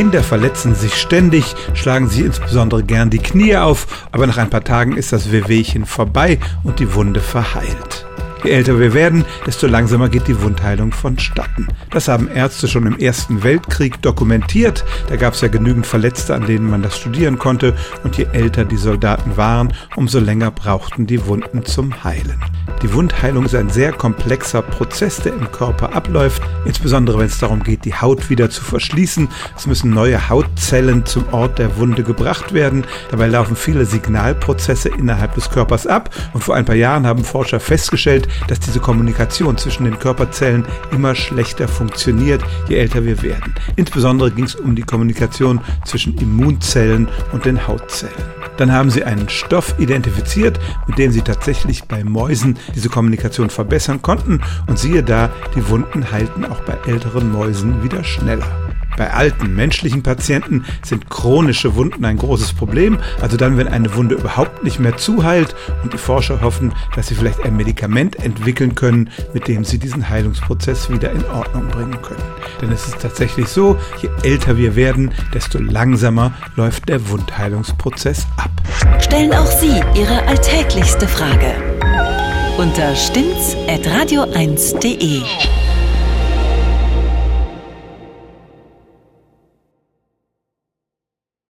Kinder verletzen sich ständig, schlagen sich insbesondere gern die Knie auf, aber nach ein paar Tagen ist das Wehwehchen vorbei und die Wunde verheilt. Je älter wir werden, desto langsamer geht die Wundheilung vonstatten. Das haben Ärzte schon im Ersten Weltkrieg dokumentiert. Da gab es ja genügend Verletzte, an denen man das studieren konnte. Und je älter die Soldaten waren, umso länger brauchten die Wunden zum Heilen. Die Wundheilung ist ein sehr komplexer Prozess, der im Körper abläuft, insbesondere wenn es darum geht, die Haut wieder zu verschließen. Es müssen neue Hautzellen zum Ort der Wunde gebracht werden. Dabei laufen viele Signalprozesse innerhalb des Körpers ab und vor ein paar Jahren haben Forscher festgestellt, dass diese Kommunikation zwischen den Körperzellen immer schlechter funktioniert, je älter wir werden. Insbesondere ging es um die Kommunikation zwischen Immunzellen und den Hautzellen. Dann haben sie einen Stoff identifiziert, mit dem sie tatsächlich bei Mäusen diese Kommunikation verbessern konnten und siehe da, die Wunden heilten auch bei älteren Mäusen wieder schneller. Bei alten menschlichen Patienten sind chronische Wunden ein großes Problem, also dann, wenn eine Wunde überhaupt nicht mehr zuheilt und die Forscher hoffen, dass sie vielleicht ein Medikament entwickeln können, mit dem sie diesen Heilungsprozess wieder in Ordnung bringen können. Denn es ist tatsächlich so, je älter wir werden, desto langsamer läuft der Wundheilungsprozess ab. Stellen auch Sie Ihre alltäglichste Frage unter stimmtz.radio1.de.